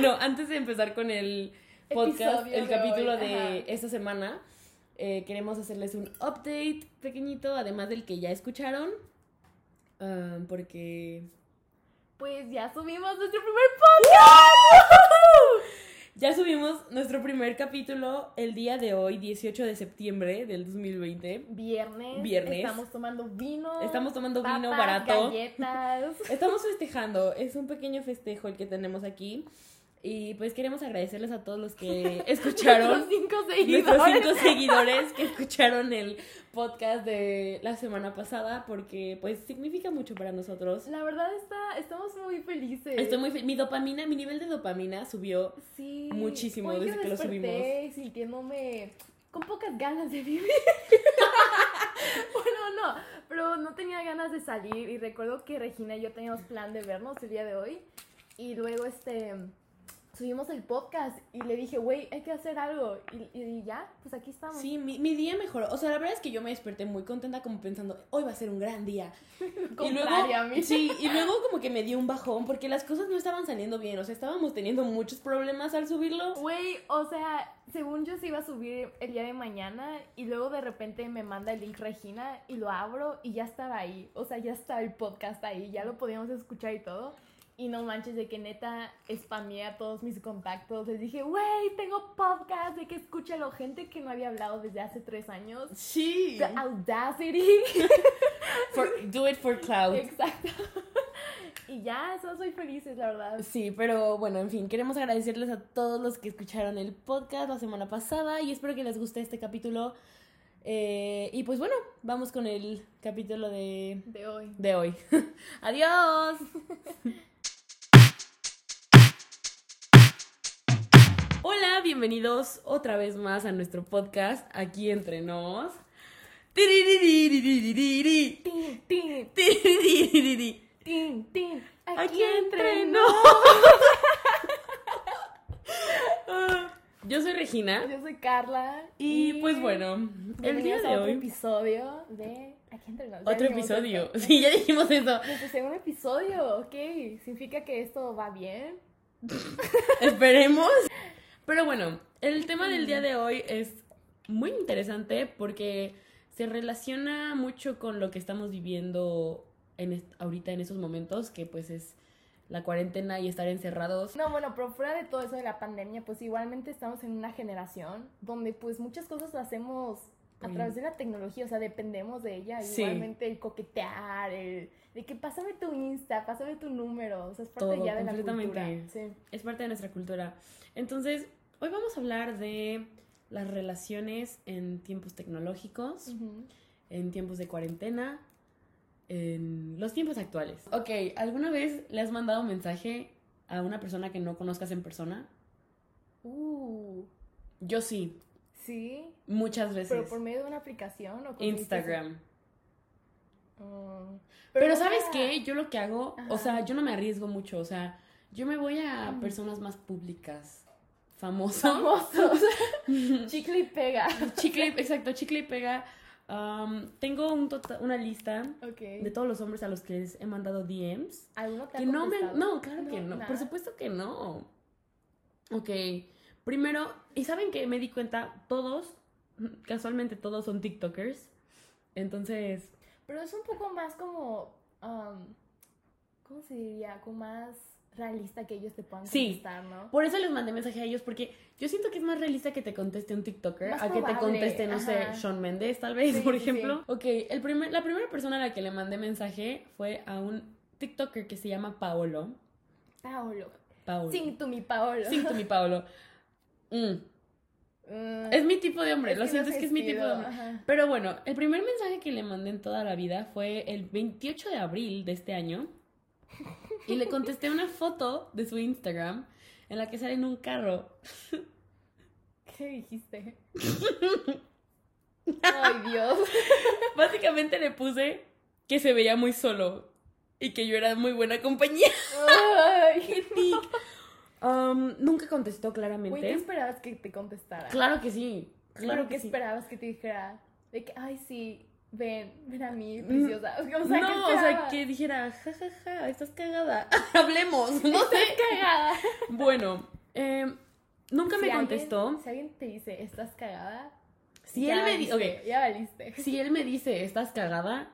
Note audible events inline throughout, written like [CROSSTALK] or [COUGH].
bueno, antes de empezar con el podcast, Episodio el de capítulo hoy, de ajá. esta semana, eh, queremos hacerles un update pequeñito, además del que ya escucharon. ah, porque Pues ya subimos nuestro primer podcast. ya subimos nuestro primer capítulo el día de hoy, 18 de septiembre del 2020. Viernes. Viernes. Estamos tomando vino. Estamos tomando vino papas, barato. Galletas. Estamos festejando, es un pequeño festejo el que tenemos aquí. Y pues queremos agradecerles a todos los que [LAUGHS] escucharon. Nuestros cinco seguidores. nuestros cinco seguidores que escucharon el podcast de la semana pasada porque pues significa mucho para nosotros. La verdad está, estamos muy felices. Estoy muy fe- mi dopamina, mi nivel de dopamina subió. Sí. muchísimo desde que lo desperté sintiéndome con pocas ganas de vivir. [LAUGHS] bueno, no, pero no tenía ganas de salir y recuerdo que Regina y yo teníamos plan de vernos el día de hoy y luego este subimos el podcast y le dije, güey, hay que hacer algo y, y ya, pues aquí estamos. Sí, mi, mi día mejoró. O sea, la verdad es que yo me desperté muy contenta como pensando, hoy va a ser un gran día. [LAUGHS] y luego, a mí. sí, y luego como que me dio un bajón porque las cosas no estaban saliendo bien. O sea, estábamos teniendo muchos problemas al subirlo. Güey, o sea, según yo se iba a subir el día de mañana y luego de repente me manda el link Regina y lo abro y ya estaba ahí. O sea, ya estaba el podcast ahí, ya lo podíamos escuchar y todo. Y no manches de que neta spameé a todos mis contactos. Les dije, güey, tengo podcast de que escúchalo. Gente que no había hablado desde hace tres años. Sí. The Audacity. [LAUGHS] For- do it for cloud. Exacto. [LAUGHS] y ya, eso soy felices, la verdad. Sí, pero bueno, en fin, queremos agradecerles a todos los que escucharon el podcast la semana pasada y espero que les guste este capítulo. Eh, y pues bueno, vamos con el capítulo de, De hoy. de hoy. [LAUGHS] Adiós. Hola, bienvenidos otra vez más a nuestro podcast aquí entre nos. Aquí entre nos. Yo soy Regina. Yo soy Carla. Y, pues bueno, el día de hoy. Otro episodio de Aquí entre nos. Otro episodio. Sí, ya dijimos eso. Nuestro segundo episodio, ok. Significa que esto va bien. [LAUGHS] Esperemos. Pero bueno, el tema del día de hoy es muy interesante porque se relaciona mucho con lo que estamos viviendo en ahorita en esos momentos, que pues es la cuarentena y estar encerrados. No, bueno, pero fuera de todo eso de la pandemia, pues igualmente estamos en una generación donde pues muchas cosas las hacemos a través de la tecnología, o sea, dependemos de ella. Sí. Igualmente el coquetear, el de que pásame tu Insta, pásame tu número, o sea, es parte Todo, ya de la cultura. Sí. Es parte de nuestra cultura. Entonces, hoy vamos a hablar de las relaciones en tiempos tecnológicos, en tiempos de cuarentena, en los tiempos actuales. Ok, ¿alguna vez le has mandado un mensaje a una persona que no conozcas en persona? Uh, Yo sí, sí. muchas veces. Pero por medio de una aplicación o Instagram. Mm. Pero, nunca- ¿sabes qué? Yo lo que hago, o sea, yo no me arriesgo mucho, o sea, yo me voy a Mm. personas más públicas, famosos. Famosos. [LAUGHS] [LAUGHS] Chicle y pega. Chicle, exacto, chicle y pega. Um, tengo un tota- una lista de todos los hombres a los que les he mandado DMs. ¿Alguno te ha Que no me... No, claro que no. nada. Por supuesto que no. Ok. Primero, ¿y saben que me di cuenta? Todos, casualmente todos son TikTokers. Entonces, Pero es un poco más como. um, ¿Cómo se diría? Como más realista que ellos te puedan Sí. contestar, ¿no? por eso les mandé mensaje a ellos, porque yo siento que es más realista que te conteste un TikToker Más a que te conteste, no sé. Shawn Mendes, tal vez, Sí, por sí, sí. ejemplo. Ok, el primer, la primera persona a la que le mandé mensaje fue a un TikToker que se llama Paolo. Paolo. Paolo. Sing to mi Paolo. Sing to me, Paolo. Mm. Mm, Es mi tipo de hombre, Es lo siento, no es que es mi tipo de hombre. Ajá. Pero bueno, el primer mensaje que le mandé en toda la vida fue el 28 de abril de este año. Y le contesté una foto de su Instagram en la que sale en un carro. [LAUGHS] ¿Qué dijiste? [LAUGHS] Ay, Dios. Básicamente le puse que se veía muy solo y que yo era muy buena compañía. Ay. [LAUGHS] Um, nunca contestó Güey, ¿qué claramente. esperabas que te contestara? Claro que sí. Claro Claro que que sí. esperabas que te dijera de que, ay, sí, ven, ven a mí, preciosa. O sea, ¿qué no, o sea, que dijera, jajaja, ja, ja, estás cagada. [LAUGHS] Hablemos, no sé. cagada. Bueno, eh, nunca Si me alguien- contestó. si alguien te dice, estás cagada, Si ya él me dice, valiste, ok, ya valiste. [LAUGHS] si él me dice, estás cagada,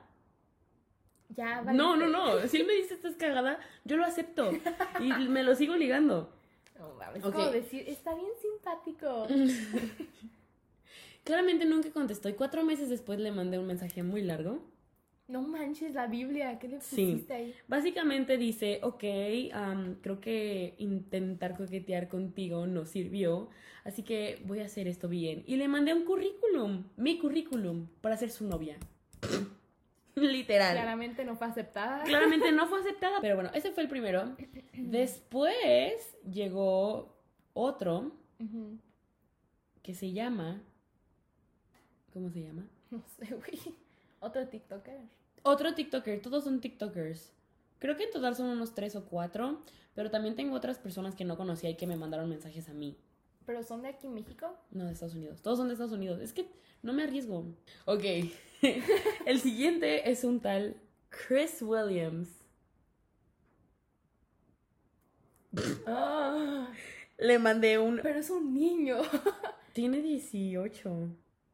Ya valiste. no, no, no, si él me dice, estás cagada, yo lo acepto y me lo sigo ligando. No. Es como decir, está bien simpático. [LAUGHS] Claramente nunca contestó y cuatro meses después le mandé un mensaje muy largo. No manches la Biblia, ¿qué le Sí. pusiste ahí? Básicamente dice, ok, creo que intentar coquetear contigo no sirvió, así que voy a hacer esto bien. Y le mandé un currículum, mi currículum, para ser su novia. [LAUGHS] Literal. Claramente no fue aceptada. Claramente no fue [LAUGHS] aceptada, pero bueno, ese fue el primero. [CLEARS THROAT] Después llegó otro que se llama... ¿Cómo se llama? [LAUGHS] No sé, güey. Otro TikToker. Otro TikToker, todos son TikTokers. Creo que en total son unos tres o cuatro, pero también tengo otras personas que no conocía y que me mandaron mensajes a mí. ¿Pero son de aquí en México? No, de Estados Unidos. Todos son de Estados Unidos. Es que no me arriesgo. Ok. [LAUGHS] El siguiente es un tal Chris Williams. [LAUGHS] Ah, Le mandé un... pero es un niño. Tiene 18,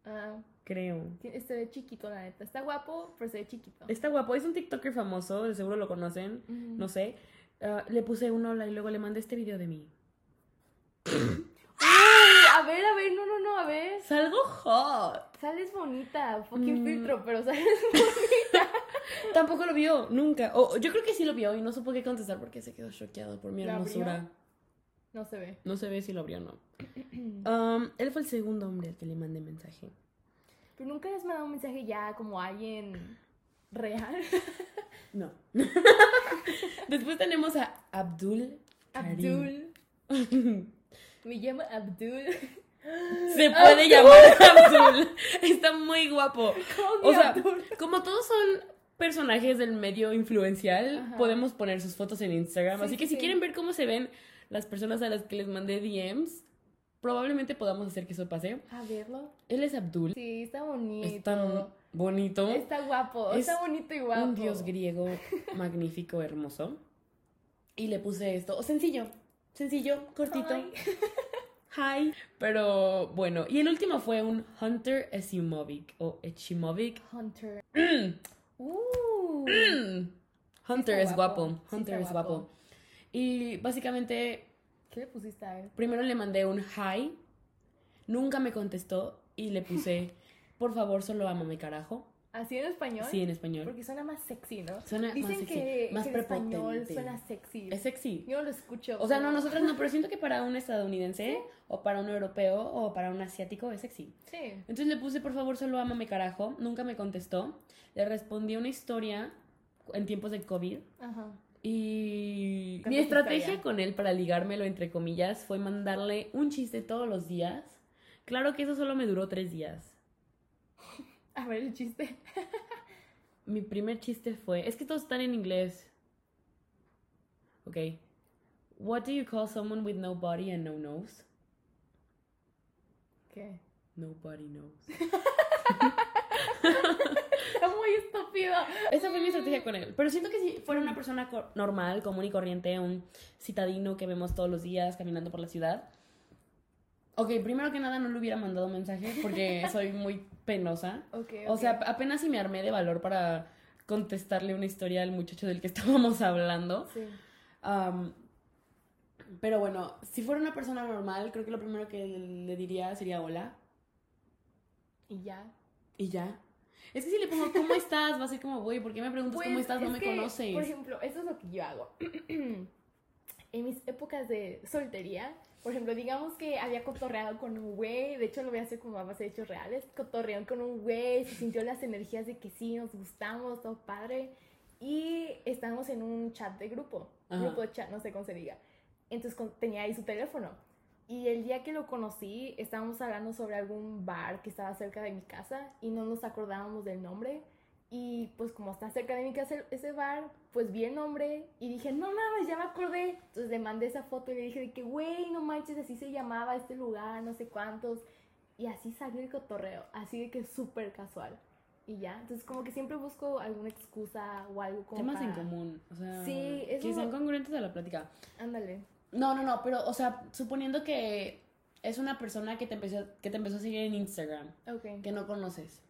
Ah, creo. se ve chiquito, la neta. Está guapo, pero se ve chiquito. Está guapo. Es un TikToker famoso. De seguro lo conocen. No sé. Ah, le puse un hola y luego le mandé este video de mí. A ver, a ver, no, no, no, a ver. Salgo hot. Sales bonita, fucking Mm. filtro, pero sales [LAUGHS] Tampoco lo vio, nunca. O yo creo que sí lo vio y no supo qué contestar porque se quedó choqueado por mi hermosura. No se ve. No se ve si lo abrió o no. [CLEARS THROAT] Um, él fue el segundo hombre al que le mandé mensaje. Pero nunca les mandado un mensaje ya como a alguien real. [LAUGHS] No. [LAUGHS] Después tenemos a Abdul. Karim. Abdul. Me llamo Abdul. [LAUGHS] Se puede llamar Abdul. Está muy guapo. ¿Cómo O sea, Abdul? como todos son personajes del medio influencial, Ajá. podemos poner sus fotos en Instagram. Sí, Así que sí, si quieren ver cómo se ven las personas a las que les mandé DMs, probablemente podamos hacer que eso pase. A verlo. Él es Abdul. Sí, está bonito. Es tan bonito. Está guapo, Es está bonito y guapo. Un dios griego [LAUGHS] magnífico, hermoso. Y le puse esto. Sencillo. Sencillo, cortito. Ay. [LAUGHS] Hi. Pero bueno. Y el último fue un Hunter Esimovic. O Echimovic. Hunter. Mm, [CLEARS THROAT] Uh. mm. [CLEARS THROAT] Hunter está es guapo. Hunter está es guapo. guapo. Y básicamente, ¿Qué le pusiste a él? primero le mandé un hi. Nunca me contestó. Y le puse, [LAUGHS] por favor, solo ámame carajo. ¿Así en español? Sí, en español. Porque suena más sexy, ¿no? Suena más Dicen sexy, que, más que en español suena sexy. Es sexy. Yo no lo escucho. O sea, no, nosotros no, [LAUGHS] pero siento que para un estadounidense o para un europeo o para un asiático es sexy. Sí. Entonces le puse, por favor, solo ámame carajo. Nunca me contestó. Le respondí una historia en tiempos de COVID. Ajá. Y mi estrategia con él para ligármelo, entre comillas, fue mandarle un chiste todos los días. Claro que eso solo me duró tres días. [LAUGHS] A ver el chiste. Mi primer chiste fue, es que todos están en inglés. Ok. What do you call someone with no body and no nose? ¿Qué? Nobody knows. [LAUGHS] Está [LAUGHS] muy estúpido. Esa fue mi estrategia con él. Pero siento que si fuera una persona normal, común y corriente, un citadino que vemos todos los días caminando por la ciudad. Ok, primero que nada no le hubiera mandado mensaje porque [LAUGHS] soy muy penosa. Ok, O sea, apenas si me armé de valor para contestarle una historia al muchacho del que [LAUGHS] estábamos hablando. Sí. Pero bueno, si fuera una persona normal, creo que lo primero que le diría sería hola. Y ya. Y ya. Es que si le pongo ¿cómo estás? Va a ser como, güey, ¿por qué me preguntas cómo Pues, estás? No es me que, conoces. Por ejemplo, eso es lo que yo hago. [CLEARS THROAT] en mis épocas de soltería, por ejemplo, digamos que había cotorreado con un güey, de hecho lo voy a hacer como a base de hechos reales, cotorreó con un güey, se sintió las energías de que sí, nos gustamos, todo padre, y estábamos en un chat de grupo, Ajá. grupo de chat, no sé cómo se diga. Entonces con- tenía ahí su teléfono. Y el día que lo conocí, estábamos hablando sobre algún bar que estaba cerca de mi casa y no nos acordábamos del nombre. Y pues como está cerca de mi casa ese bar, pues vi el nombre y dije, no mames, ya me acordé. Entonces le mandé esa foto y le dije de que, güey, no manches, así se llamaba este lugar, no sé cuántos. Y así salió el cotorreo, así de que súper casual. y ya. Entonces como que siempre busco alguna excusa o algo como Temas en para- común, o sea, Sí, eso- que sean congruentes a la plática. Ándale. No, no, no, pero, o sea, suponiendo que es una persona que te empezó, que te empezó a seguir en Instagram, Ok. que no conoces,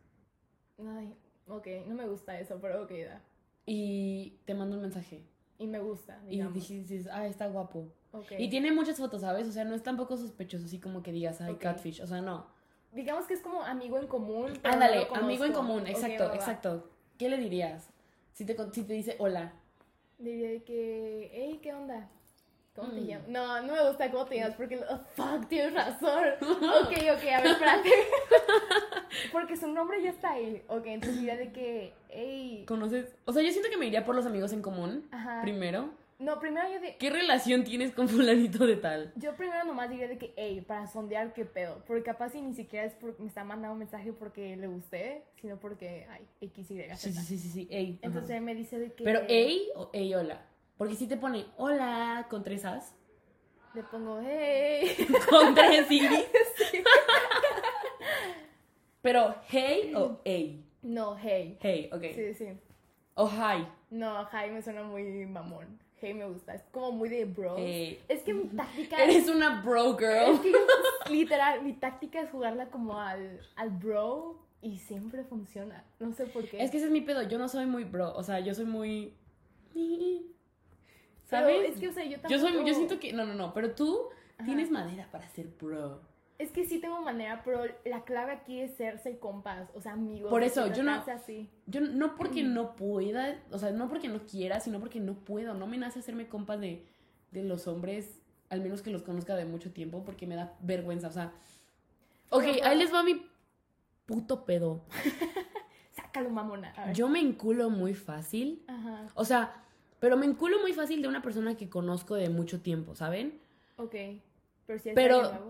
Ay, ok, no me gusta eso, pero ok, da. y te manda un mensaje, Y me gusta, y digamos. dices, ah, está guapo. Ok. Y tiene muchas fotos, ¿sabes? O sea, no es tampoco sospechoso, así como que digas, ay, catfish, o sea, no. Digamos que es como amigo en común. Ándale, no amigo en común, exacto, exacto. ¿Qué le dirías? Si te, si te dice hola. Diría que, hey, ¿qué onda? ¿Cómo te Mm. llamas? No, no me gusta cómo te llamas porque, oh, fuck, tienes razón. [LAUGHS] ok, ok, a ver, espérate. [LAUGHS] porque su nombre ya está ahí. Ok, entonces diría de que, hey. ¿Conoces? O sea, yo siento que me iría por los amigos en común, Ajá. primero. No, primero yo de. ¿Qué relación tienes con fulanito de tal? Yo primero nomás diría de que, hey, para sondear qué pedo. Porque capaz si ni siquiera es porque me está mandando un mensaje porque le gusté, sino porque, ay, X, Y, Z. Sí, sí, sí, sí, sí, ey. Entonces él me dice de que. Pero ey o ey hola. Porque si te pone hola con tres as, Le pongo, hey. [LAUGHS] con tres i. [LAUGHS] Pero hey o ey. no, hey. Hey, ok. Sí, sí. O hi. No, hey me suena muy mamón. Hey me gusta. Es como muy de. Hey. Es que mi táctica. [LAUGHS] Eres una bro Es girl. que yo, literal, mi táctica es jugarla como al, al bro y siempre funciona. No sé por qué. Es que ese es mi pedo. Yo no soy muy bro. O sea, yo soy muy. Pero ¿Sabes? es que, o sea, yo Yo soy, tampoco- yo siento que. No, no, no. Pero tú Ajá. tienes madera para ser bro. Es que sí tengo manera, pero la clave aquí es serse compas, o sea, amigos. Por eso, yo no- Así. Yo no porque no pueda, o sea, no porque no quiera, sino porque no puedo. No me nace hacerme compas de, de los hombres, al menos que los conozca de mucho tiempo, porque me da vergüenza. O sea, ok, Pero, ahí les va mi puto pedo. [LAUGHS] Sácalo, mamona. Yo me enculo muy fácil. Ajá, O sea, pero me enculo muy fácil de una persona que conozco de mucho tiempo, ¿saben? ok. Pero si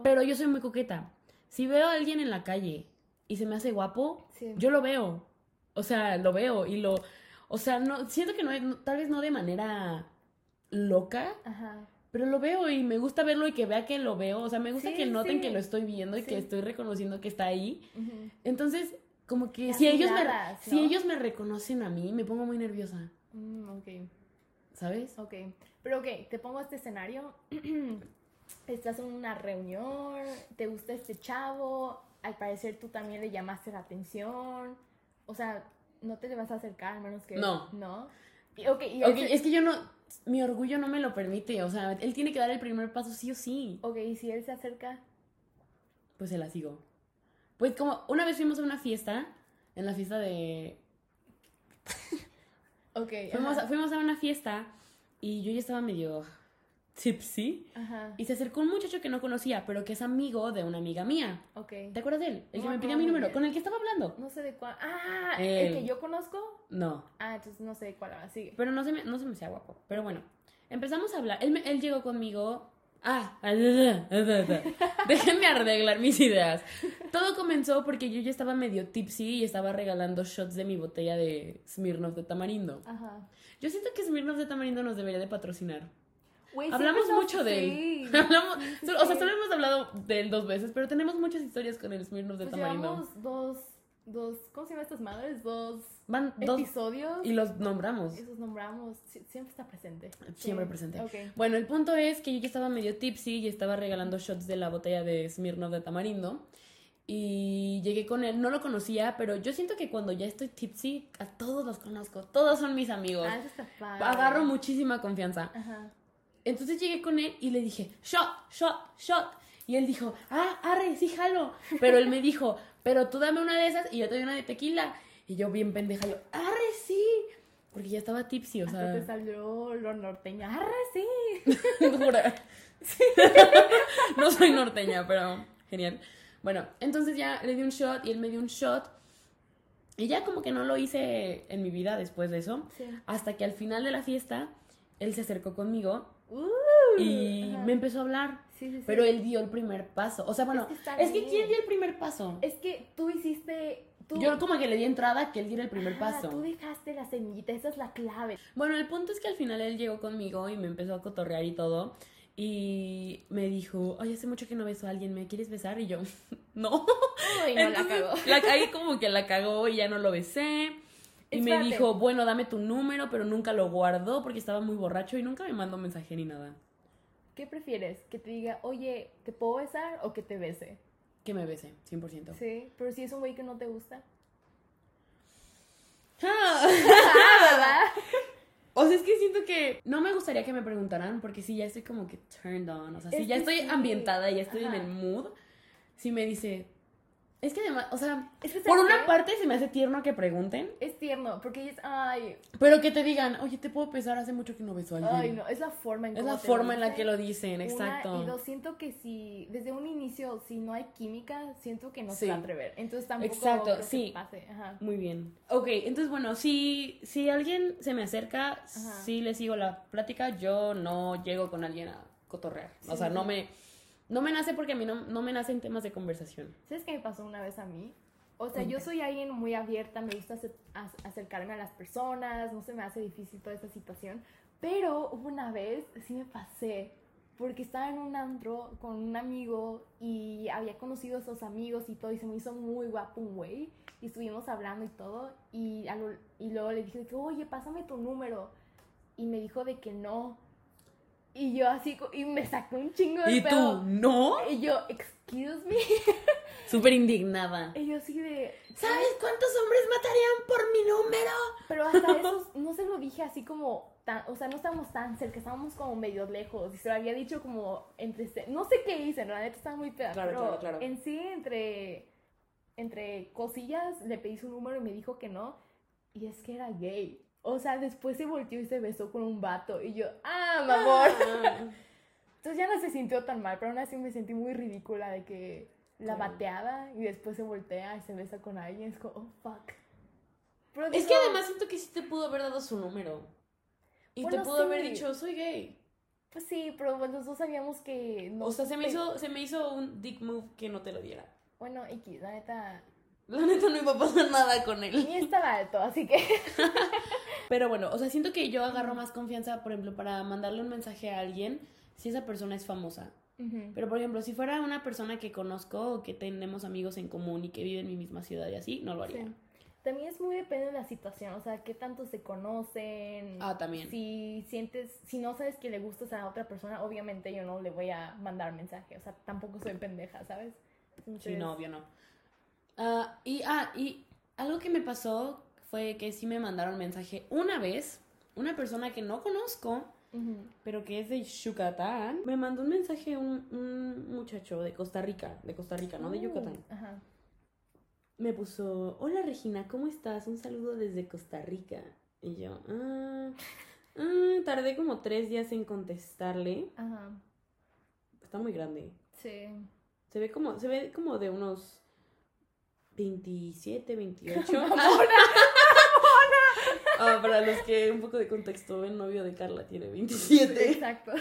Pero, yo soy muy coqueta. Si veo a alguien en la calle y se me hace guapo, Sí. yo lo veo. O sea, lo veo y lo... O sea, no, siento que no, tal vez no de manera loca, Ajá. pero lo veo y me gusta verlo y que vea que lo veo. O sea, me gusta Sí, que noten sí. que lo estoy viendo y que estoy reconociendo que está ahí. Entonces, como que Las si ellos, me, si ellos me reconocen a mí, me pongo muy nerviosa, Mm, ok. ¿Sabes? Ok, pero ok, te pongo este escenario. [CLEARS THROAT] Estás en una reunión, te gusta este chavo, al parecer tú también le llamaste la atención. O sea, no te le vas a acercar, al menos que. No. No. Y, ok, y Ok, ese- es que yo no... Mi orgullo no me lo permite. O sea, él tiene que dar el primer paso sí o sí. ok, y si él se acerca. Pues se la sigo. Pues como una vez fuimos a una fiesta, en la fiesta de... Ok, Fuimos, a, fuimos a una fiesta y yo ya estaba medio tipsy. Ajá, Y se acercó un muchacho que no conocía, pero que es amigo de una amiga mía. ok. ¿Te acuerdas de él? El que me me pidió mi número, con el que estaba hablando. No sé de cuál. Ah, el que yo conozco. No, Ah, entonces no sé de cuál. Ahora sigue. pero no se me, no se me hacía guapo. Pero bueno, empezamos a hablar. Él, él llegó conmigo. Ah, [LAUGHS] déjenme arreglar mis ideas. Todo comenzó porque yo ya estaba medio tipsy y estaba regalando shots de mi botella de Smirnoff de tamarindo. Ajá. Yo siento que Smirnoff de tamarindo nos debería de patrocinar. Güey, Hablamos mucho de él. [LAUGHS] sí. Hablamos, Sí, o sea, solo hemos hablado de él dos veces, pero tenemos muchas historias con el Smirnoff de Pues tamarindo. llevamos dos, dos, ¿cómo se llaman estas madres? Dos Van dos episodios. y los nombramos. Esos nombramos, sie- siempre está presente. Siempre Sí. presente. Bueno, el punto es que yo ya estaba medio tipsy y estaba regalando shots de la botella de Smirnoff de tamarindo. Y llegué con él, no lo conocía, pero yo siento que cuando ya estoy tipsy, a todos los conozco, todos son mis amigos. Ah, eso está padre. Agarro muchísima confianza. Ajá. Entonces llegué con él y le dije, shot, shot, shot. Y él dijo, ah, arre, sí, jalo. Pero él me dijo, pero tú dame una de esas y yo te doy una de tequila. Y yo bien pendeja, yo, arre, sí. Porque ya estaba tipsy, o Hasta sea. te salió lo norteño. ¡Arre, sí! [LAUGHS] Jura. [LAUGHS] [LAUGHS] no soy norteña, pero genial. Bueno, entonces ya le di un shot y él me dio un shot. Y ya como que no lo hice en mi vida después de eso. Sí. Hasta que al final de la fiesta, él se acercó conmigo Uh, y ajá. me empezó a hablar. Sí, sí, sí. Pero él dio el primer paso. O sea, bueno, Es que es. ¿quién dio el primer paso? Es que tú hiciste... Tú, Yo como que le di entrada que él diera el primer paso. Tú dejaste la semillita, esa es la clave. Bueno, el punto es que al final él llegó conmigo y me empezó a cotorrear y todo. Y me dijo, ay, hace mucho que no beso a alguien, ¿me quieres besar? Y yo, [LAUGHS] no. Uy, no, la cagó. La caí como que la cagó y ya no lo besé. Y me dijo, bueno, dame tu número, pero nunca lo guardó porque estaba muy borracho y nunca me mandó mensaje ni nada. ¿Qué prefieres? ¿Que te diga, oye, ¿te puedo besar o que te bese? Que me bese, 100%. Sí, pero si es un güey que no te gusta. Ah. [LAUGHS] O sea, es que siento que no me gustaría que me preguntaran porque si ya estoy como que turned on. O sea, si Es ya estoy sí. ambientada y ya estoy Ajá. en el mood, si me dice. Es que además, o sea, Es que, por ¿sabes una qué? parte se me hace tierno que pregunten, Es tierno, porque es, ay, pero que te digan, oye, te puedo pesar, hace mucho que no beso a alguien. ay, no, es la forma en Es cómo la lo forma en la que lo dicen, Una, exacto. y dos, siento que si desde un inicio, si no hay química, siento que no Sí. se va a atrever. Entonces tampoco Exacto, creo que sí. pase. Ajá. Muy bien. Ok, entonces bueno, si, si alguien se me acerca, sí le sigo la plática, yo no llego con alguien a cotorrear. O sea, no me, no me nace porque a mí no, no me nacen temas de conversación. ¿Sabes qué me pasó una vez a mí? O sea, yo soy alguien muy abierta, me gusta ace- ac- acercarme a las personas, no se me hace difícil toda esta situación. Pero una vez, sí me pasé, porque estaba en un antro con un amigo y había conocido a esos amigos y todo, y se me hizo muy guapo un güey. Y estuvimos hablando y todo, y, lo- y luego le dije, de que, oye, pásame tu número. Y me dijo de que no. Y yo así, y me sacó un chingo de ¿Y pedo. tú? ¿No? Y yo, excuse me. [LAUGHS] Súper indignada. Y yo así de... ¿Sabes cuántos hombres matarían por mi número? Pero hasta [LAUGHS] eso no se lo dije así como tan, o sea, no estábamos tan cerca, estábamos como medio lejos y se lo había dicho como entre, no sé qué hice, no, la neta estaba muy peda, Claro, pero claro, claro. en sí entre entre cosillas le pedí su número y me dijo que no y es que era gay. O sea, después se volteó y se besó con un vato y yo, ah, mi amor. Ah. [LAUGHS] Entonces ya no se sintió tan mal, pero aún así me sentí muy ridícula de que la Claro. bateaba y después se voltea y se besa con alguien, es como, oh, fuck. Pero Es que además siento que sí te pudo haber dado su número. Y Bueno, te pudo haber dicho, soy gay. Pues sí, pero los dos sabíamos que no. o sea, se me, hizo, se me hizo un dick move que no te lo diera. Bueno, X, la neta. La neta no iba a pasar nada con él. Ni estaba alto, así que. [LAUGHS] Pero bueno, o sea, siento que yo agarro más confianza, por ejemplo, para mandarle un mensaje a alguien si esa persona es famosa. Pero, por ejemplo, si fuera una persona que conozco o que tenemos amigos en común y que vive en mi misma ciudad y así, no lo haría. Sí. También es muy depende de la situación, o sea, qué tanto se conocen. Ah, también. Si sientes, si no sabes que le gustas a otra persona, obviamente yo no le voy a mandar mensaje, o sea, tampoco soy pendeja, ¿sabes? Sí, no, obvio no. Ah, y, ah, y algo que me pasó fue que sí me mandaron mensaje una vez, una persona que no conozco, pero que es de Yucatán, me mandó un mensaje un, un muchacho de Costa Rica, de Costa Rica, no de Uh, Yucatán. Ajá. Me puso, hola Regina, ¿cómo estás? Un saludo desde Costa Rica. Y yo, ah, ah, tardé como tres días en contestarle. Ajá. Está muy grande. Sí. Se ve como, se ve como de unos 27, 28. [LAUGHS] [LAUGHS] Ah, para los que un poco de contexto, el novio de Carla tiene 27. Exacto.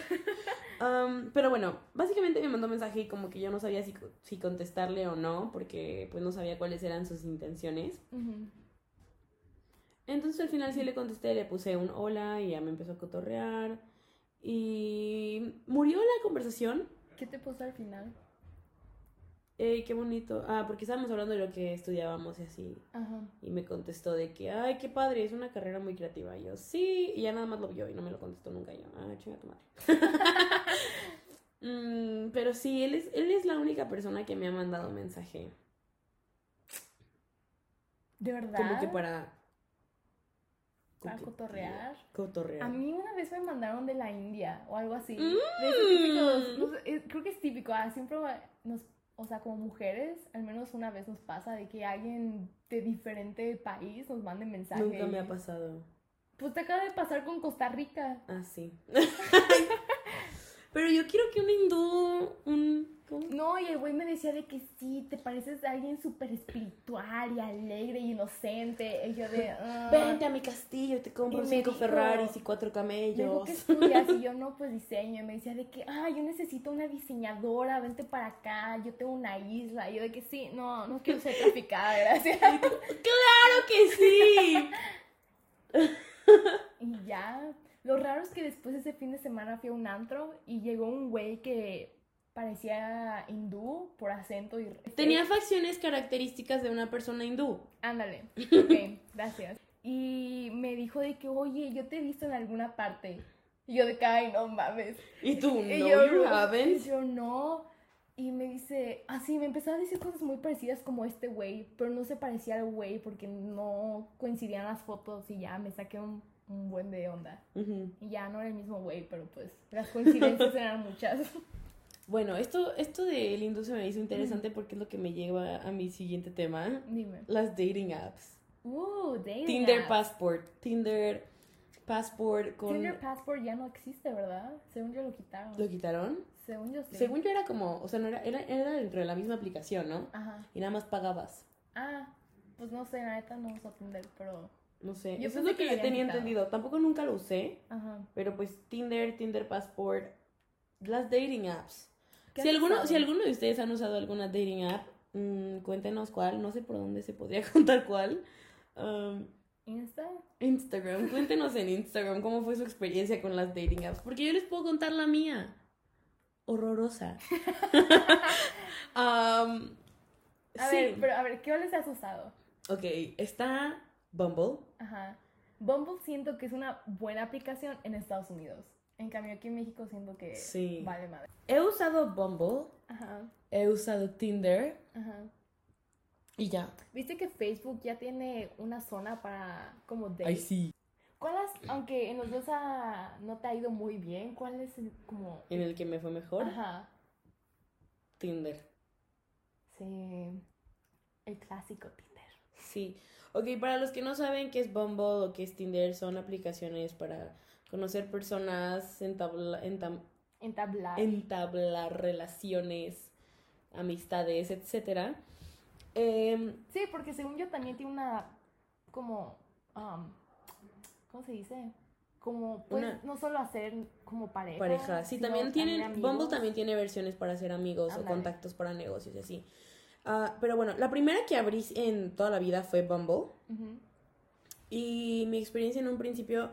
[LAUGHS] Pero bueno, básicamente me mandó mensaje y como que yo no sabía si, si contestarle o no, porque pues no sabía cuáles eran sus intenciones. Entonces al final sí le contesté, le puse un hola y ya me empezó a cotorrear. Y murió la conversación. ¿Qué te puso al final? Eh, qué bonito. Ah, porque estábamos hablando de lo que estudiábamos y así. Ajá. Y me contestó de que, ay, qué padre, es una carrera muy creativa. Y yo, sí. Y ya nada más lo vio y no me lo contestó nunca. Y yo, ah, chinga tu madre. [LAUGHS] Mm, pero sí, él es, él es la única persona que me ha mandado mensaje. ¿De verdad? Como que para... ¿Para cotorrear? Cotorrear. A mí una vez me mandaron de la India o algo así. Mm. De esos típicos, no sé, creo que es típico, ah, siempre nos, o sea, como mujeres, al menos una vez nos pasa de que alguien de diferente país nos mande mensaje. Nunca me ha pasado. Pues te acaba de pasar con Costa Rica. Ah, sí. [LAUGHS] Pero yo quiero que un hindú, un... No, y el güey me decía de que sí, te pareces a alguien súper espiritual y alegre y inocente. Y yo de... [LAUGHS] ah. Vente a mi castillo te compro cinco dijo- Ferraris y cuatro Me dijo, camellos. Y yo, no, pues diseño. Y me decía de que, ah, yo necesito una diseñadora, vente para acá, yo tengo una isla. Y yo de que sí, no, no quiero ser traficada, gracias. [LAUGHS] ¡Claro que sí! [LAUGHS] Y ya, Lo raro es que después ese fin de semana fui a un antro y llegó un güey que parecía hindú por acento y... Tenía facciones características de una persona hindú. Ándale. [LAUGHS] Ok, gracias. Y me dijo de que, oye, yo te he visto en alguna parte. Y yo de que, ay, no mames. Y tú, no, Y yo, you haven't. Y yo, no. Y me dice, así, me empezó a decir cosas muy parecidas como este güey, pero no se parecía al güey porque no coincidían las fotos y ya me saqué un, un buen de onda. Ujú. Y ya no era el mismo güey, pero pues las coincidencias eran muchas. [LAUGHS] Bueno, esto, esto del hindú se me hizo interesante porque es lo que me lleva a mi siguiente tema. Dime. Las dating apps. Uh, dating Tinder apps. Passport. Tinder Passport con... Tinder Passport ya no existe, ¿verdad? Según yo lo quitaron. ¿Lo quitaron? Según yo sí. Según yo era como, o sea, no era, era, era dentro de la misma aplicación, ¿no? Ajá. Y nada más pagabas. Ah, pues no sé, neta no uso Tinder, pero... No sé. Yo Eso es lo que que yo tenía quitado. entendido. Tampoco nunca lo usé. Ajá. Pero pues Tinder, Tinder Passport, las dating apps. ¿Qué Si alguno, si alguno de ustedes han usado alguna dating app, mm, cuéntenos cuál. No sé por dónde se podría [LAUGHS] contar cuál. Um, ¿Insta? Instagram, cuéntenos en Instagram cómo fue su experiencia con las dating apps. Porque yo les puedo contar la mía. Horrorosa. [LAUGHS] Um, A sí. ver, pero a ver, ¿qué les has usado? Ok, está Bumble. Ajá. Bumble siento que es una buena aplicación en Estados Unidos. En cambio, aquí en México siento que Sí. vale madre. He usado Bumble, Ajá. he usado Tinder Ajá. y ya. ¿Viste que Facebook ya tiene una zona para como date? Ay, sí. ¿Cuál has, aunque en los dos no te ha ido muy bien, cuál es el, como... En el que me fue mejor, Ajá. Tinder. Sí. El clásico Tinder. Sí. Ok, para los que no saben qué es Bumble o qué es Tinder, son aplicaciones para conocer personas, entabla- entam- Entablar. entablar relaciones, amistades, etc. Em, Sí, porque según yo también tiene una como um, ¿cómo se dice? Como pues Una- no solo hacer como pareja. pareja. Sí, también tienen, amigos. Bumble también tiene versiones para hacer amigos o contactos para negocios y así. Ah, pero bueno, la primera que abrí en toda la vida fue Bumble. Y mi experiencia en un principio,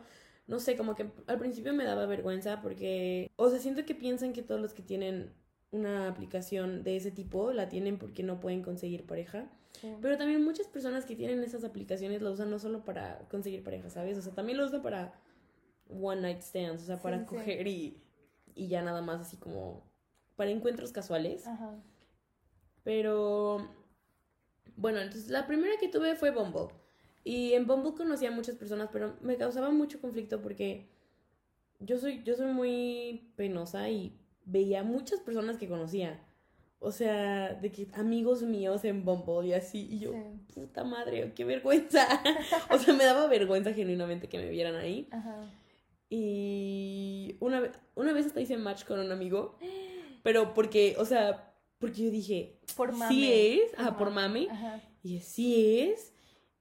no sé, como que al principio me daba vergüenza porque, o sea, siento que piensan que todos los que tienen una aplicación de ese tipo la tienen porque no pueden conseguir pareja. Sí. Pero también muchas personas que tienen esas aplicaciones lo usan no solo para conseguir pareja, ¿sabes? O sea, también lo usan para one night stands, o sea, para Sí, sí. coger y, y ya nada más así como para encuentros casuales. Ajá. Pero bueno, entonces la primera que tuve fue Bumble. Y en Bumble conocí a muchas personas, pero me causaba mucho conflicto porque yo soy, yo soy muy penosa y veía muchas personas que conocía. O sea, de que amigos míos en Bumble y así. Y yo, Sí. puta madre, qué vergüenza. [LAUGHS] o sea, me daba vergüenza genuinamente que me vieran ahí. Ajá. Y una, una vez hasta hice match con un amigo. Pero porque, o sea, porque yo dije, Por mame. sí es, ajá, Ajá. por mami. Ajá. Y sí es.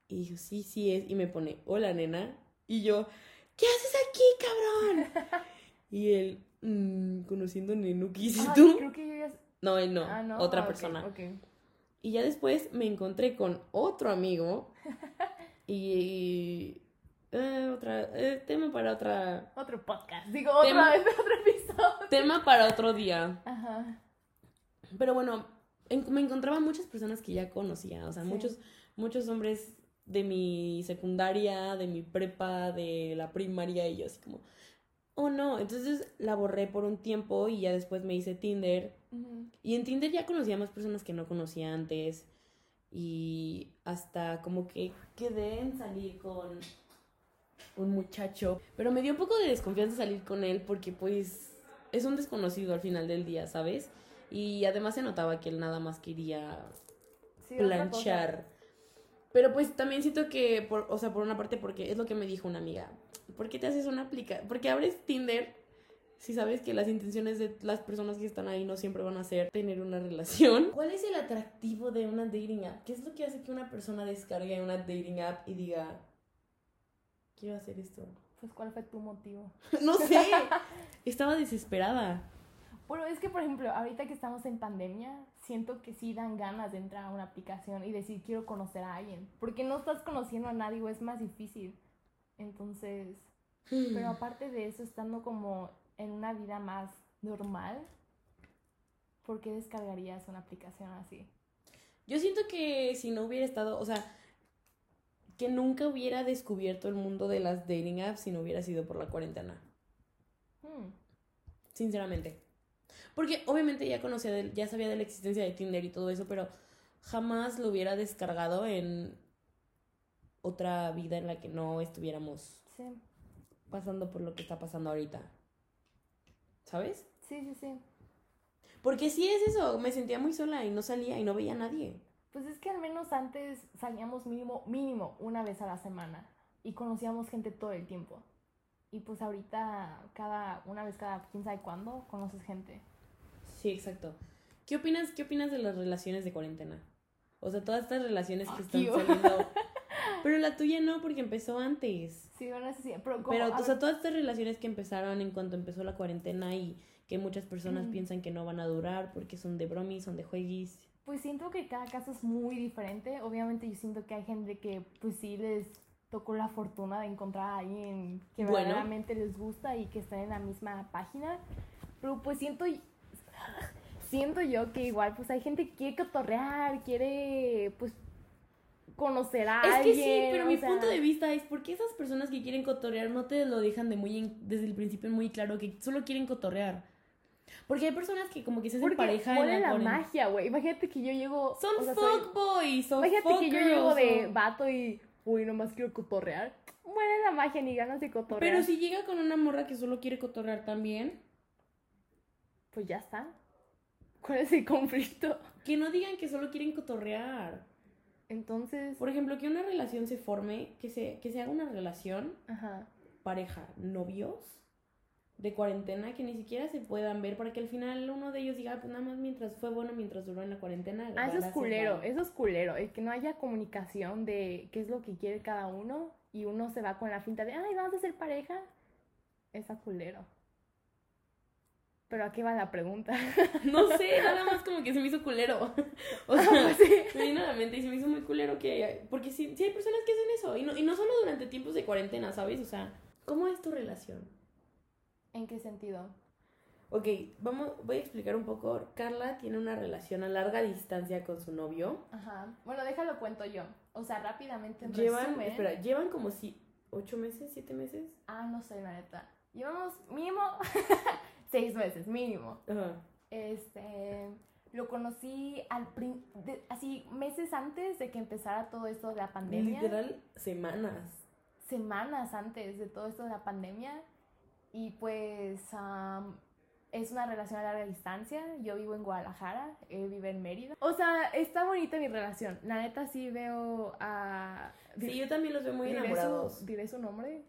Y dijo, sí, sí es. Y me pone, hola, nena. Y yo, ¿qué haces aquí, cabrón? [LAUGHS] y él, "Mm, conociendo a Nenu, ¿qué hiciste Ay, tú? creo que yo ya... No, él no, Ah, no. otra Ah, persona. Y ya después me encontré con otro amigo. [LAUGHS] y. eh, otra. eh, tema para otra. Otro podcast. Digo, otra Tema- vez, [LAUGHS] otro episodio. Tema para otro día. Ajá. Pero bueno, en- me encontraba muchas personas que ya conocía, o sea, Sí. muchos, muchos hombres de mi secundaria, de mi prepa, de la primaria, y yo así como, oh no, entonces la borré por un tiempo y ya después me hice Tinder. Y en Tinder ya conocía más personas que no conocía antes. Y hasta como que quedé en salir con un muchacho. Pero me dio un poco de desconfianza salir con él porque pues es un desconocido al final del día, ¿sabes? Y además se notaba que él nada más quería Sí, planchar. Pero pues también siento que, por, o sea, por una parte, porque es lo que me dijo una amiga. ¿Por qué te haces una aplica? Porque abres Tinder si sabes que las intenciones de las personas que están ahí no siempre van a ser tener una relación. [LAUGHS] ¿Cuál es el atractivo de una dating app? ¿Qué es lo que hace que una persona descargue una dating app y diga, quiero hacer esto? Pues, ¿cuál fue tu motivo? [LAUGHS] no sé. [LAUGHS] Estaba desesperada. Bueno, es que, por ejemplo, ahorita que estamos en pandemia, siento que sí dan ganas de entrar a una aplicación y decir, quiero conocer a alguien. Porque no estás conociendo a nadie o es más difícil. Entonces, Pero aparte de eso, estando como en una vida más normal, ¿por qué descargarías una aplicación así? Yo siento que si no hubiera estado, o sea, que nunca hubiera descubierto el mundo de las dating apps si no hubiera sido por la cuarentena. Hmm. Sinceramente. Porque obviamente ya conocía, de- ya sabía de la existencia de Tinder y todo eso, pero jamás lo hubiera descargado en otra vida en la que no estuviéramos Sí, pasando por lo que está pasando ahorita. ¿Sabes? sí, sí, sí. Porque sí es eso, me sentía muy sola y no salía y no veía a nadie. Pues es que al menos antes salíamos mínimo, mínimo una vez a la semana y conocíamos gente todo el tiempo. Y pues ahorita cada, una vez cada quién sabe cuándo, conoces gente. Sí, exacto. ¿Qué opinas, qué opinas de las relaciones de cuarentena? O sea, todas estas relaciones que están you. saliendo. [LAUGHS] Pero la tuya no, porque empezó antes. Sí, bueno, sí, pero como... Pero, o sea, todas estas relaciones que empezaron en cuanto empezó la cuarentena y que muchas personas piensan que no van a durar porque son de bromis, son de jueguis. Pues siento que cada caso es muy diferente. Obviamente yo siento que hay gente que pues sí les tocó la fortuna de encontrar a alguien que Bueno. verdaderamente les gusta y que están en la misma página. Pero pues siento, siento yo que igual pues hay gente que quiere cotorrear, quiere pues conocer a Es alguien. que sí, pero mi sea, punto de vista es porque esas personas que quieren cotorrear no te lo dejan de muy en- desde el principio muy claro que solo quieren cotorrear. Porque hay personas que como que se hacen Porque pareja en la la magia, güey. Imagínate que yo llego... Son o sea, soy- fuckboys, son Imagínate que yo llego de vato y, uy, nomás quiero cotorrear. Muere la magia, ni ganas de cotorrear. Pero si llega con una morra que solo quiere cotorrear también, Pues ya está. ¿Cuál es el conflicto? que no digan que solo quieren cotorrear. Entonces, Por ejemplo, que una relación se forme, que se, que se haga una relación ajá. pareja, novios, de cuarentena, que ni siquiera se puedan ver para que al final uno de ellos diga, "Ah, pues nada más mientras fue bueno, mientras duró en la cuarentena. Ah, eso es culero, bye". eso es culero. El que no haya comunicación de qué es lo que quiere cada uno y uno se va con la finta de, ay, vamos a ser pareja. Esa culero. Pero a qué va la pregunta. [LAUGHS] No sé, nada más como que se me hizo culero. O [LAUGHS] sea, Pues sí. [LAUGHS] me vino a la mente y se me hizo muy culero que... Porque sí, sí hay personas que hacen eso. Y no, y no solo durante tiempos de cuarentena, ¿sabes? O sea, ¿cómo es tu relación? ¿En qué sentido? Ok, vamos, voy a explicar un poco. Carla tiene una relación a larga distancia con su novio. Ajá. Bueno, déjalo cuento yo. O sea, rápidamente en Llevan, resumen. espera, llevan como si ocho meses, siete meses. Ah, no sé, la neta. Llevamos mínimo [LAUGHS] seis meses, mínimo. Ajá. Este, lo conocí al prin- de- así meses antes de que empezara todo esto de la pandemia. Literal, semanas. Semanas antes de todo esto de la pandemia. Y pues am, es una relación a larga distancia. Yo vivo en Guadalajara, él vive en Mérida. O sea, está bonita mi relación. La neta sí veo a... Sí, yo también los veo muy ¿Diré enamorados. Su, ¿Diré su nombre?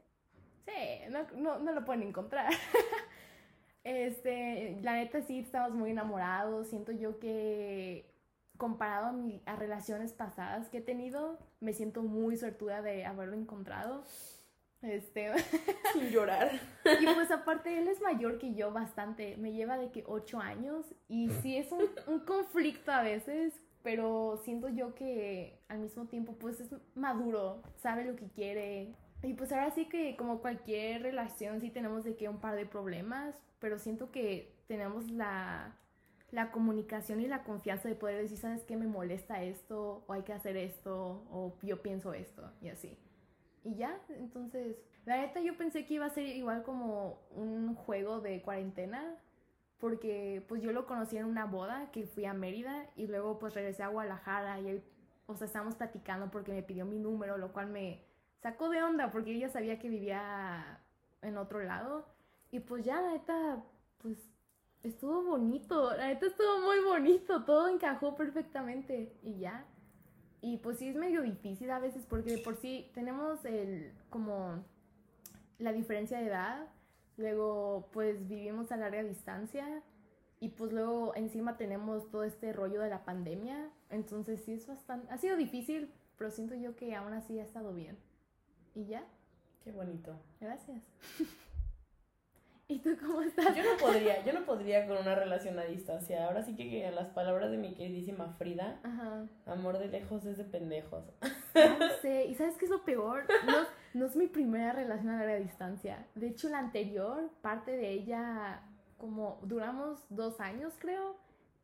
Sí, no, no, no lo pueden encontrar. [LAUGHS] este, la neta sí estamos muy enamorados. Siento yo que comparado a, mi- a relaciones pasadas que he tenido, me siento muy suertuda de haberlo encontrado. Este, [LAUGHS] Sin llorar. y pues aparte él es mayor que yo bastante, me lleva de que ocho años y sí es un, un conflicto a veces, pero siento yo que al mismo tiempo pues es maduro, sabe lo que quiere. Y pues ahora sí que como cualquier relación sí tenemos de que un par de problemas, pero siento que tenemos la, la comunicación y la confianza de poder decir, ¿sabes qué? Me molesta esto, o hay que hacer esto, o yo pienso esto, y así. Y ya, entonces, la neta yo pensé que iba a ser igual como un juego de cuarentena, porque pues yo lo conocí en una boda que fui a Mérida y luego pues regresé a Guadalajara y él, o sea, estábamos platicando porque me pidió mi número, lo cual me sacó de onda porque ella sabía que vivía en otro lado y pues ya, la neta, pues estuvo bonito, la neta estuvo muy bonito, todo encajó perfectamente y ya. Y pues sí es medio difícil a veces porque de por sí tenemos el como la diferencia de edad, luego pues vivimos a larga distancia y pues luego encima tenemos todo este rollo de la pandemia, entonces sí es bastante, ha sido difícil, pero siento yo que aún así ha estado bien. Y ya, Qué bonito. gracias. [LAUGHS] ¿Y tú cómo estás? Yo no podría, yo no podría con una relación a distancia. Ahora sí que a las palabras de mi queridísima Frida, Ajá. amor de lejos es de pendejos. No [LAUGHS] sé, ¿y sabes qué es lo peor? No, No es mi primera relación a larga distancia. De hecho, la anterior, parte de ella, como duramos dos años, creo.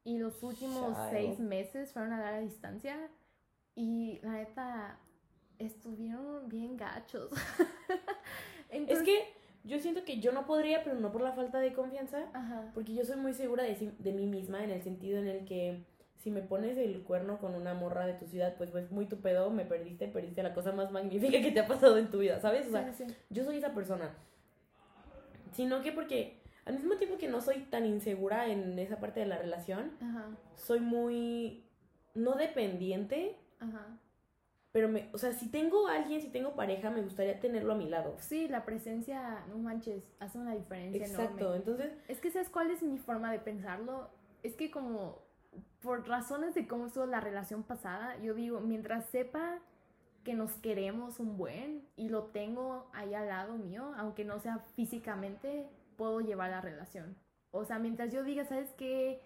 Y los últimos Child. seis meses fueron a larga distancia. Y la neta, estuvieron bien gachos. [LAUGHS] Es Entonces- que yo siento que yo no podría, pero no por la falta de confianza, Ajá. porque yo soy muy segura de, sí- de mí misma en el sentido en el que si me pones el cuerno con una morra de tu ciudad, pues pues muy tu pedo, me perdiste, perdiste la cosa más magnífica que te ha pasado en tu vida, ¿sabes? O sea, Sí, sí. yo soy esa persona. Sino que porque al mismo tiempo que no soy tan insegura en esa parte de la relación, Ajá. soy muy no dependiente, Ajá. Pero me, o sea, si tengo a alguien, si tengo pareja, me gustaría tenerlo a mi lado. Sí, la presencia, no manches, hace una diferencia Exacto, enorme. entonces Es que ¿sabes cuál es mi forma de pensarlo? Es que como por razones de cómo estuvo la relación pasada, yo digo, mientras sepa que nos queremos un buen y lo tengo ahí al lado mío, aunque no sea físicamente, puedo llevar la relación. O sea, mientras yo diga, ¿sabes qué?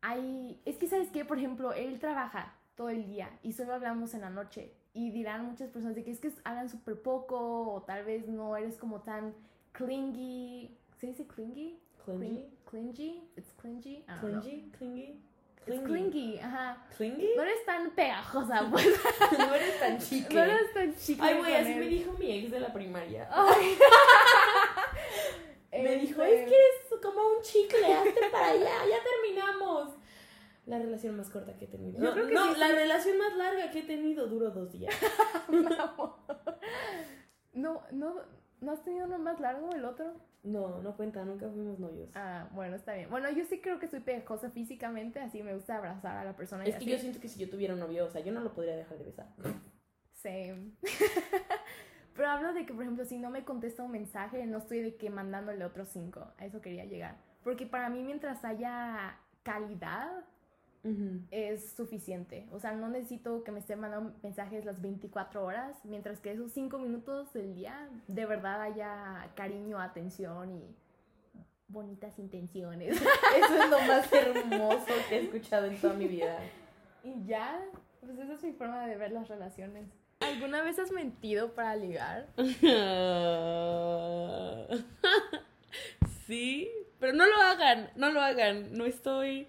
Hay... Es que, ¿sabes qué? Por ejemplo, él trabaja todo el día y solo hablamos en la noche. Y dirán muchas personas de que es que hablan súper poco o tal vez no eres como tan clingy. ¿Se dice clingy? clingy, Cling- Clingy? It's clingy? I don't know. clingy, clingy, It's clingy, ajá. clingy. No eres tan pegajosa, [LAUGHS] pues. No eres tan chique. No eres tan chica. Ay, güey, así él. me dijo mi ex de la primaria. Ay. [LAUGHS] Me dijo, Este, es que eres como un chicle, hazte para allá, ya terminamos. La relación más corta que he tenido. Yo No, creo que no, sí, la sí. relación más larga que he tenido duró dos días. [LAUGHS] No, no, ¿no has tenido uno más largo el otro? No, no cuenta, nunca fuimos novios. Ah, bueno, está bien. Bueno, yo sí creo que soy pegajosa físicamente, así me gusta abrazar a la persona. y es que así. yo siento que si yo tuviera un novio, o sea, yo no lo podría dejar de besar. Same. [LAUGHS] Pero hablo de que, por ejemplo, si no me contesta un mensaje, no estoy de que mandándole otros cinco. A eso quería llegar. Porque para mí, mientras haya calidad, es suficiente. O sea, no necesito que me estén mandando mensajes las 24 horas, mientras que esos 5 minutos del día de verdad haya cariño, atención y bonitas intenciones. [LAUGHS] Eso es lo más hermoso que he escuchado en toda mi vida. y ya, pues esa es mi forma de ver las relaciones. ¿Alguna vez has mentido para ligar? [LAUGHS] sí, pero no lo hagan, no lo hagan. No estoy,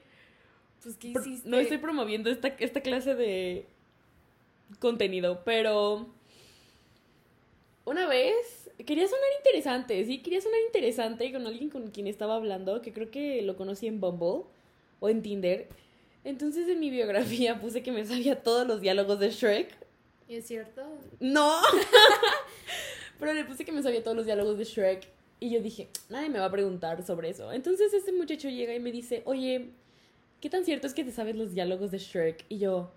Pues, ¿qué hiciste? no estoy promoviendo esta, esta clase de contenido, pero una vez quería sonar interesante, sí, quería sonar interesante con alguien con quien estaba hablando, que creo que lo conocí en Bumble o en Tinder. Entonces en mi biografía [LAUGHS] puse que me sabía todos los diálogos de Shrek. ¿Y es cierto? No. [LAUGHS] Pero le puse que me sabía todos los diálogos de Shrek. Y yo dije, nadie me va a preguntar sobre eso. Entonces este muchacho llega y me dice, oye, ¿qué tan cierto es que te sabes los diálogos de Shrek? Y yo,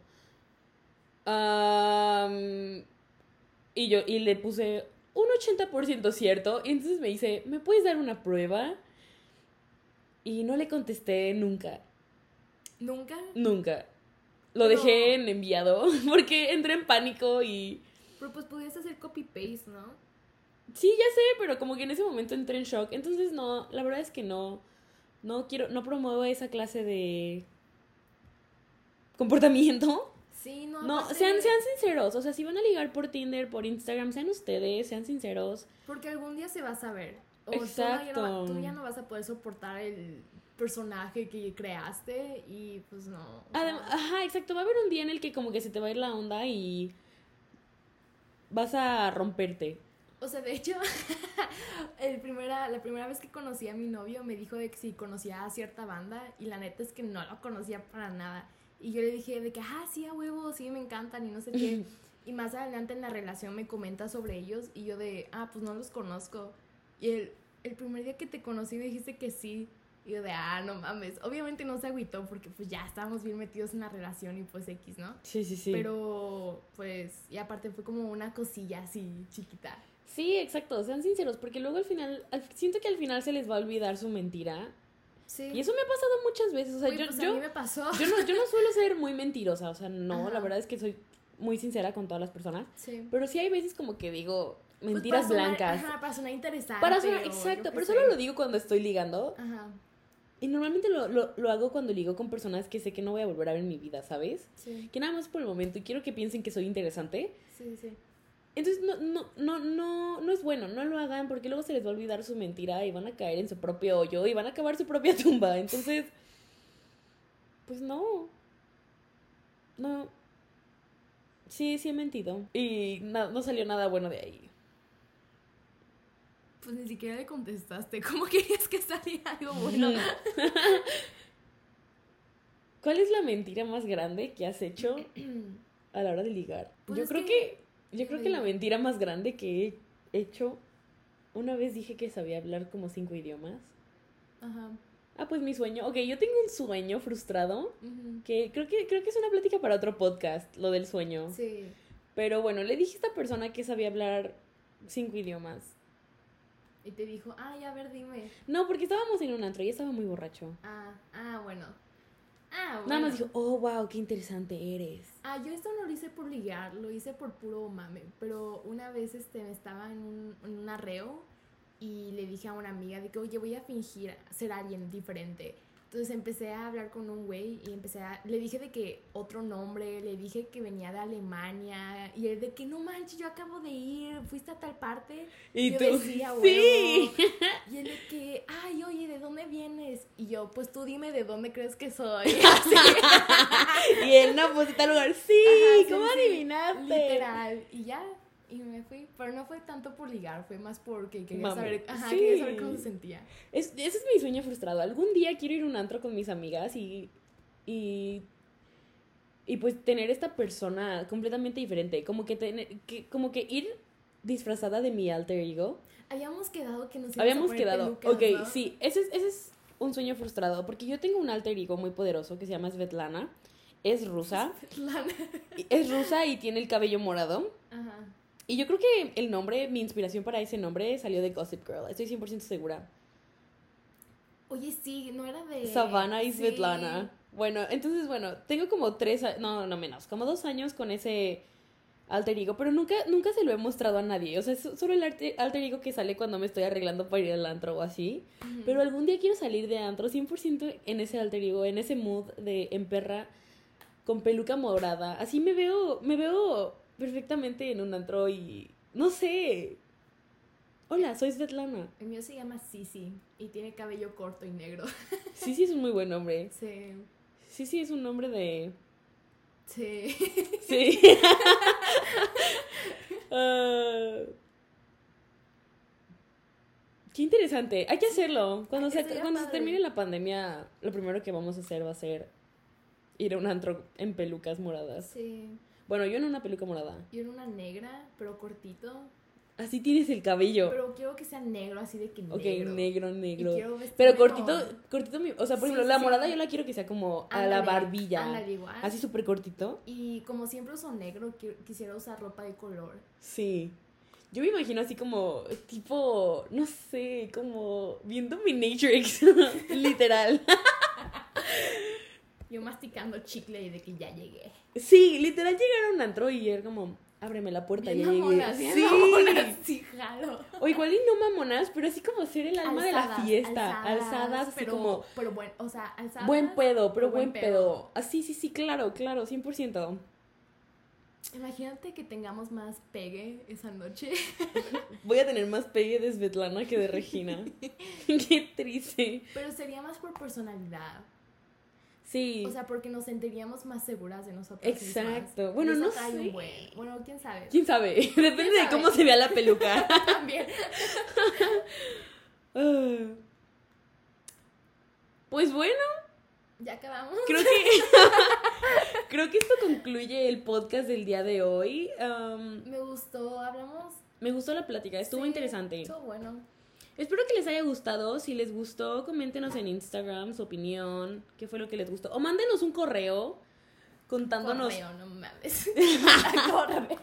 y yo, y le puse un 80% cierto. Y entonces me dice, ¿me puedes dar una prueba? Y no le contesté nunca, ¿Nunca? nunca. Lo Pero- dejé en enviado [LAUGHS] porque entré en pánico y... Pero pues podías hacer copy-paste, ¿no? Sí, ya sé, pero como que en ese momento entré en shock. Entonces no, la verdad es que no, no quiero, no promuevo esa clase de comportamiento. Sí, no. No, sean, sean sinceros. O sea, si van a ligar por Tinder, por Instagram, sean ustedes, sean sinceros. Porque algún día se va a saber. O tú Exacto. ya no, tú ya no vas a poder soportar el personaje que creaste y pues no. Adem- ajá, exacto. Va a haber un día en el que como que se te va a ir la onda y vas a romperte. O sea, de hecho, [LAUGHS] el primera, la primera vez que conocí a mi novio me dijo de que si conocía a cierta banda y la neta es que no lo conocía para nada. Y yo le dije de que, ah, sí, a huevo, sí, me encantan y no sé qué. [LAUGHS] Y más adelante en la relación me comenta sobre ellos y yo de, ah, pues no los conozco. Y el, el primer día que te conocí me dijiste que sí. Y yo de, ah, no mames. Obviamente no se agüitó porque pues ya estábamos bien metidos en la relación y pues X, ¿no? Sí, sí, sí. Pero pues, y aparte fue como una cosilla así chiquita. Sí, exacto. Sean sinceros, porque luego al final, al- siento que al final se les va a olvidar su mentira. Sí. Y eso me ha pasado muchas veces. O sea, yo, pues yo, a mí me pasó. yo, no, yo no [LAUGHS] suelo ser muy mentirosa. O sea, no, Ajá. la verdad es que soy muy sincera con todas las personas. Sí. Pero sí hay veces como que digo Pues mentiras para sonar- blancas. Ajá, para sonar interesante. Para sonar, exacto, pero solo lo digo cuando estoy ligando. Ajá, Y normalmente lo, lo, lo hago cuando ligo con personas que sé que no voy a volver a ver en mi vida, ¿sabes? sí, Que nada más por el momento y quiero que piensen que soy interesante. sí, sí. Entonces no, no, no, no, no es bueno, no lo hagan porque luego se les va a olvidar su mentira y van a caer en su propio hoyo y van a acabar su propia [LAUGHS] tumba. Entonces, pues no. No. Sí, sí he mentido. Y na- no salió nada bueno de ahí. Pues ni siquiera le contestaste. [LAUGHS] ¿Cómo querías que saliera algo bueno? [LAUGHS] ¿Cuál es la mentira más grande que has hecho [CLEARS THROAT] a la hora de ligar? Pues yo creo que- que, yo creo que la mentira más grande que he hecho una vez dije que sabía hablar como cinco idiomas. Ajá. Ah, pues mi sueño. Ok, yo tengo un sueño frustrado que creo que creo que es una plática para otro podcast, lo del sueño. Sí. Pero bueno, le dije a esta persona que sabía hablar cinco idiomas. Y te dijo, ay, a ver, dime. No, porque estábamos en un antro y estaba muy borracho. Ah, ah, bueno. Ah, bueno. Nada más dijo, oh, wow, qué interesante eres. Ah, yo esto no lo hice por ligar, lo hice por puro mame. Pero una vez este, estaba en un, en un arreo y le dije a una amiga de que, oye, voy a fingir ser alguien diferente. Entonces empecé a hablar con un güey y empecé a... Le dije de que otro nombre, le dije que venía de Alemania y él de que no manches, yo acabo de ir, fuiste a tal parte. Y yo tú, decía, [LAUGHS] sí. Y él de que, ay, oye, ¿de dónde vienes? Y yo, pues tú dime de dónde crees que soy. [LAUGHS] Y él, no, pues de tal lugar. Sí, Ajá, ¿cómo sí, adivinaste? Literal. Y ya. Y me fui. Pero no fue tanto por ligar, fue más porque quería Mame. saber. Ajá, Sí. quería saber cómo se sentía. Es, ese es mi sueño frustrado. Algún día quiero ir a un antro con mis amigas y. y. y pues tener esta persona completamente diferente. Como que tener. Que, como que ir disfrazada de mi alter ego. Habíamos quedado que nos a Habíamos poner quedado. pelucas, ok, ¿no? sí. Ese es, ese es un sueño frustrado. Porque yo tengo un alter ego muy poderoso que se llama Svetlana. Es rusa. [LAUGHS] La- y- Es rusa y tiene el cabello morado. Y yo creo que el nombre, mi inspiración para ese nombre salió de Gossip Girl. Estoy 100% segura. Oye, sí, no era de. Savannah y sí. Svetlana. Bueno, entonces, bueno, tengo como tres, no, no menos, como dos años con ese alter ego, pero nunca, nunca se lo he mostrado a nadie. O sea, es solo el alter ego que sale cuando me estoy arreglando para ir al antro o así. Ujú. Pero algún día quiero salir de antro 100% en ese alter ego, en ese mood de en perra con peluca morada. Así me veo, me veo perfectamente en un antro y no sé. Hola, soy Svetlana. El mío se llama Sisi y tiene cabello corto y negro. [LAUGHS] Sí es un muy buen nombre. Sí. Sí es un nombre de Sí. Sí. [LAUGHS] [LAUGHS] Ah, qué interesante. Hay que hacerlo. Cuando, se, cuando se termine la pandemia, lo primero que vamos a hacer va a ser ir a un antro en pelucas moradas. Sí. Bueno, yo en una peluca morada. Yo era una negra, pero cortito. Así tienes el cabello. Pero quiero que sea negro, así de que negro. ok, negro, negro. Pero cortito, cortito, o sea, por Sí, ejemplo, la sí. morada yo la quiero que sea como a la barbilla. igual. Así súper cortito. Y como siempre uso negro, qui- quisiera usar ropa de color. Sí. Yo me imagino así como, tipo, no sé, como viendo mi Matrix, [LAUGHS] literal. [LAUGHS] Yo masticando chicle y de que ya llegué. Sí, literal llegar a un antro y era como, ábreme la puerta, Bien ya llegué. bien sí. mamonas, sí, jalo. O igual y no mamonas, pero así como ser el alma de la fiesta. Alzadas, así pero, como Pero bueno, o sea, alzadas. buen pedo, pero buen pedo. Así, sí, sí, claro, claro, 100%. Imagínate que tengamos más pegue esa noche. [LAUGHS] Voy a tener más pegue de Svetlana que de Regina. [LAUGHS] [LAUGHS] Qué triste. Pero sería más por personalidad. Sí. O sea, porque nos sentiríamos más seguras de nosotros. Exacto. Bueno, no sé. Bueno, quién sabe. ¿Quién sabe? [LAUGHS] Depende de sabe? cómo se vea la peluca. [LAUGHS] También. [LAUGHS] Ah. Pues bueno, Ya acabamos. creo que creo que esto concluye el podcast del día de hoy. Me gustó, hablamos. me gustó la plática, estuvo Sí, interesante. Estuvo bueno. Espero que les haya gustado. Si les gustó, coméntenos en Instagram su opinión, qué fue lo que les gustó. O mándenos un correo contándonos. Correo, no mames. [LAUGHS] Correo.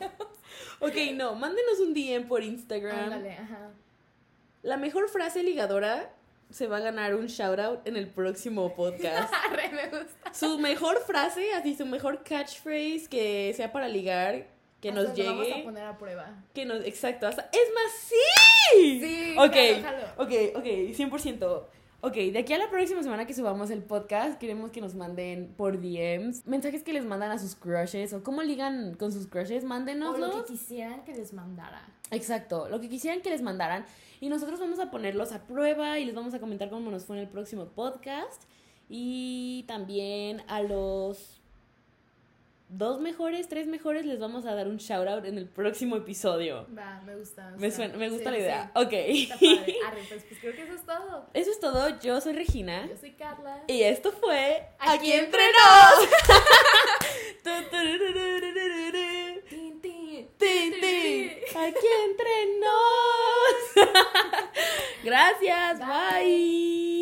Ok, no, mándenos un DM por Instagram. Ándale, ajá. La mejor frase ligadora se va a ganar un shout out en el próximo podcast. [LAUGHS] Re me gusta. su mejor frase, así su mejor catchphrase que sea para ligar, que nos Hasta lo Vamos a llegue. poner a prueba. Que nos, exacto, hasta, es más, sí. Sí, Ok, jalo, jalo. ok, ok, 100%. Ok, de aquí a la próxima semana que subamos el podcast, queremos que nos manden por DMs mensajes que les mandan a sus crushes o cómo ligan con sus crushes, O mándenoslos. lo que quisieran que les mandara. Exacto, lo que quisieran que les mandaran. Y nosotros vamos a ponerlos a prueba y les vamos a comentar cómo nos fue en el próximo podcast. Y también a los dos mejores, tres mejores, les vamos a dar un shout out en el próximo episodio. Va, me gusta. Me, suena- me gusta Sí, la idea. sí. Ok. Está padre. Arre, pues, pues creo que eso es todo. Eso es todo. Yo soy Regina. Yo soy Carla. Y esto fue Aquí Aquí entre Tin, nos. tin, Tin, tin, tin. tin. Aquí entre nos. [LAUGHS] Gracias. Bye. bye.